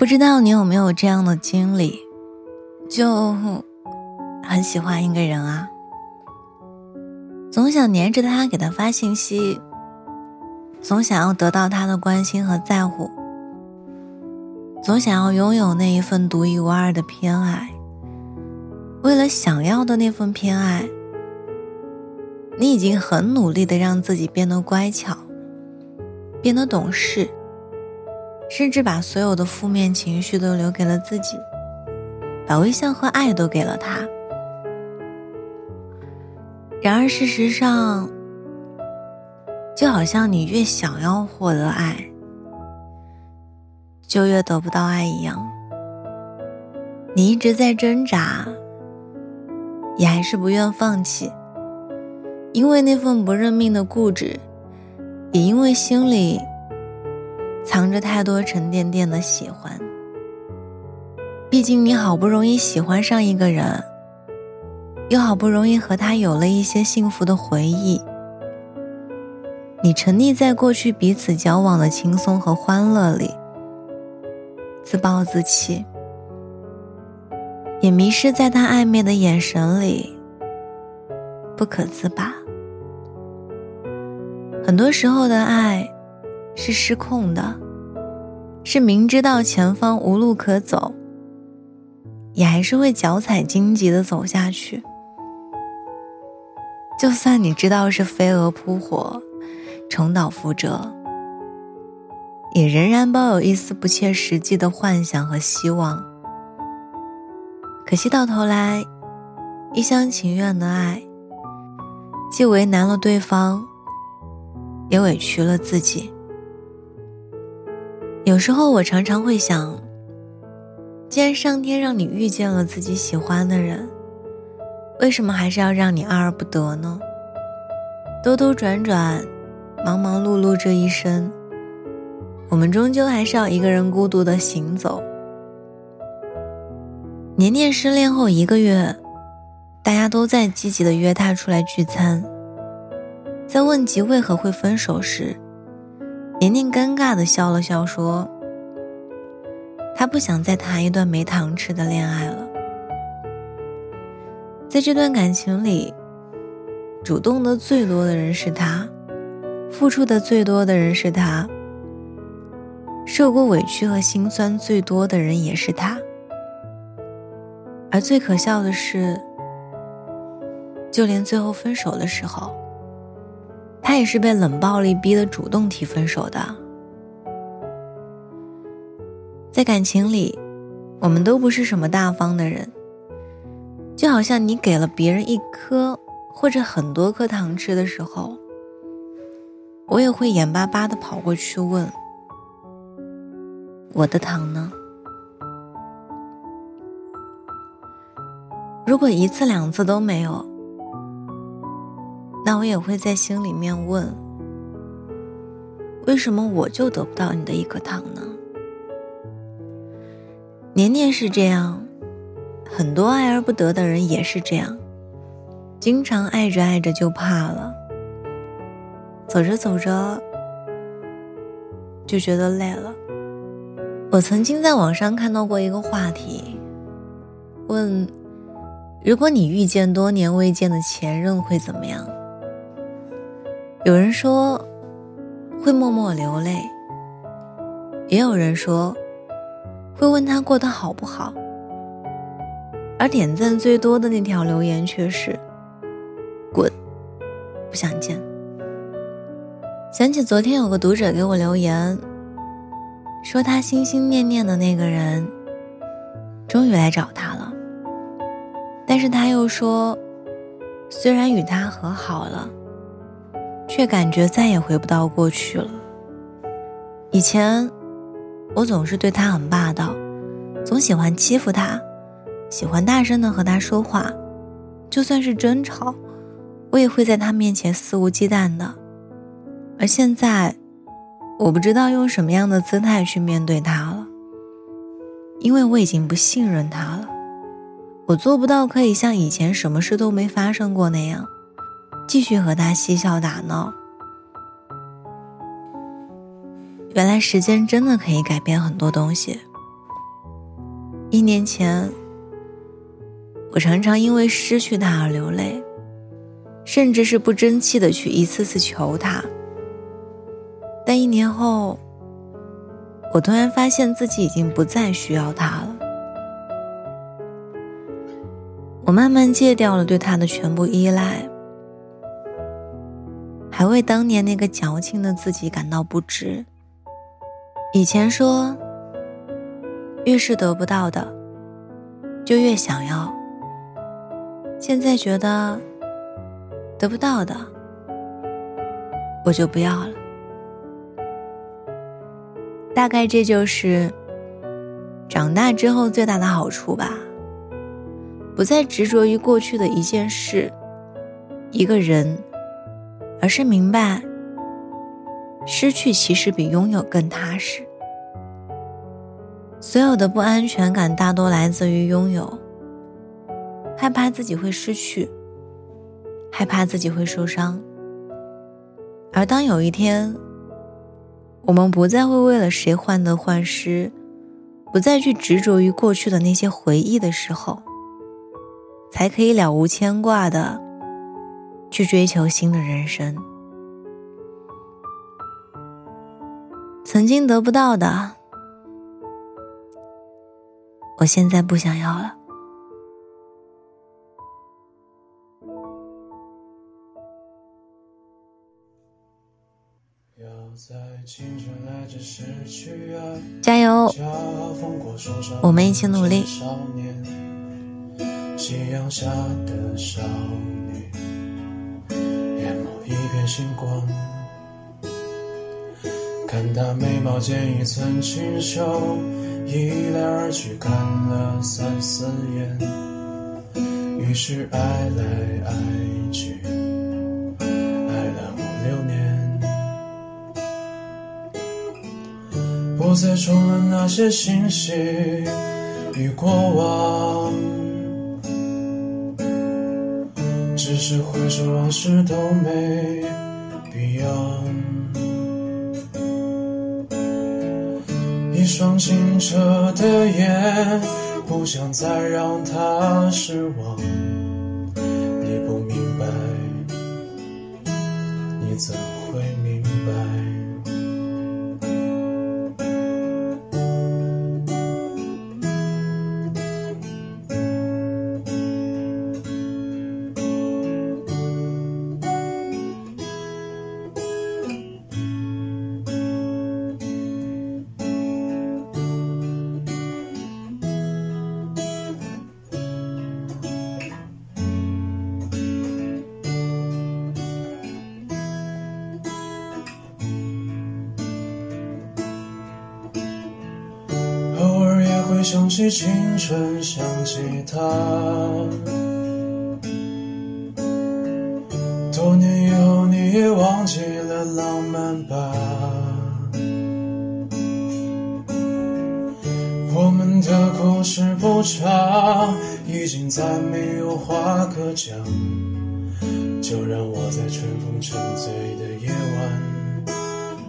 不知道你有没有这样的经历，就很喜欢一个人啊，总想黏着他，给他发信息，总想要得到他的关心和在乎，总想要拥有那一份独一无二的偏爱。为了想要的那份偏爱，你已经很努力的让自己变得乖巧，变得懂事。甚至把所有的负面情绪都留给了自己，把微笑和爱都给了他。然而事实上，就好像你越想要获得爱，就越得不到爱一样。你一直在挣扎，也还是不愿放弃，因为那份不认命的固执，也因为心里。藏着太多沉甸甸的喜欢。毕竟你好不容易喜欢上一个人，又好不容易和他有了一些幸福的回忆，你沉溺在过去彼此交往的轻松和欢乐里，自暴自弃，也迷失在他暧昧的眼神里，不可自拔。很多时候的爱。是失控的，是明知道前方无路可走，也还是会脚踩荆棘的走下去。就算你知道是飞蛾扑火，重蹈覆辙，也仍然抱有一丝不切实际的幻想和希望。可惜到头来，一厢情愿的爱，既为难了对方，也委屈了自己。有时候我常常会想，既然上天让你遇见了自己喜欢的人，为什么还是要让你爱而不得呢？兜兜转转，忙忙碌碌这一生，我们终究还是要一个人孤独的行走。年年失恋后一个月，大家都在积极的约他出来聚餐，在问及为何会分手时。年年尴尬的笑了笑，说：“他不想再谈一段没糖吃的恋爱了。在这段感情里，主动的最多的人是他，付出的最多的人是他，受过委屈和心酸最多的人也是他。而最可笑的是，就连最后分手的时候。”他也是被冷暴力逼的主动提分手的。在感情里，我们都不是什么大方的人。就好像你给了别人一颗或者很多颗糖吃的时候，我也会眼巴巴的跑过去问：“我的糖呢？”如果一次两次都没有，那我也会在心里面问：为什么我就得不到你的一颗糖呢？年年是这样，很多爱而不得的人也是这样，经常爱着爱着就怕了，走着走着就觉得累了。我曾经在网上看到过一个话题，问：如果你遇见多年未见的前任会怎么样？有人说会默默流泪，也有人说会问他过得好不好，而点赞最多的那条留言却是“滚，不想见”。想起昨天有个读者给我留言，说他心心念念的那个人终于来找他了，但是他又说，虽然与他和好了。却感觉再也回不到过去了。以前，我总是对他很霸道，总喜欢欺负他，喜欢大声的和他说话，就算是争吵，我也会在他面前肆无忌惮的。而现在，我不知道用什么样的姿态去面对他了，因为我已经不信任他了，我做不到可以像以前什么事都没发生过那样。继续和他嬉笑打闹。原来时间真的可以改变很多东西，一年前，我常常因为失去他而流泪，甚至是不争气的去一次次求他。但一年后，我突然发现自己已经不再需要他了。我慢慢戒掉了对他的全部依赖，还为当年那个矫情的自己感到不值。以前说。越是得不到的，就越想要。现在觉得得不到的，我就不要了。大概这就是长大之后最大的好处吧。不再执着于过去的一件事、一个人，而是明白，失去其实比拥有更踏实。所有的不安全感大多来自于拥有，害怕自己会失去，害怕自己会受伤。而当有一天，我们不再会为了谁患得患失，不再去执着于过去的那些回忆的时候，才可以了无牵挂的去追求新的人生。曾经得不到的。我现在不想要了。加油！我们一起努力。夕阳下的少女，星光，看她眉毛间一寸清秀。一来二去看了三四眼，于是爱来爱去，爱了五六年，不再重温那些信息与过往，只是回首往事都没一双清澈的眼，不想再让他失望。你不明白，你怎想起青春，想起他。多年以后，你也忘记了浪漫吧？我们的故事不长，已经再没有话可讲。就让我在春风沉醉的夜晚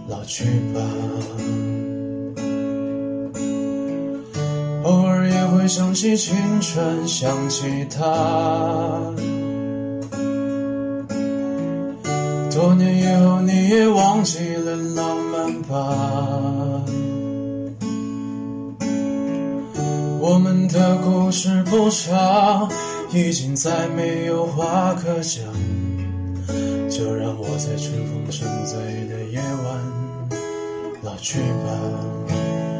老去吧。会想起青春，想起他。多年以后，你也忘记了浪漫吧？我们的故事不长，已经再没有话可讲。就让我在春风沉醉的夜晚老去吧。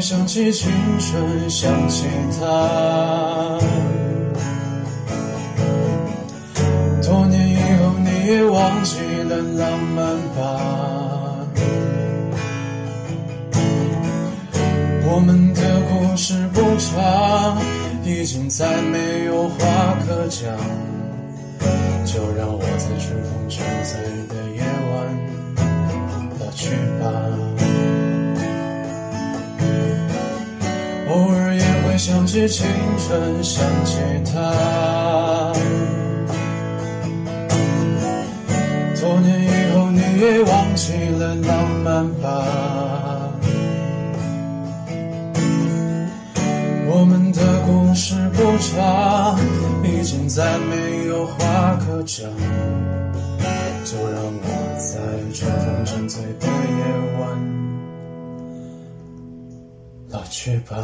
想起青春，想起他。多年以后，你也忘记了浪漫吧？我们的故事不长，已经再没有话可讲。就让我在春风沉醉的夜晚老去吧。那些青春，想起他。多年以后，你也忘记了浪漫吧？我们的故事不长，已经再没有话可讲。就让我在春风沉醉的夜晚老去吧。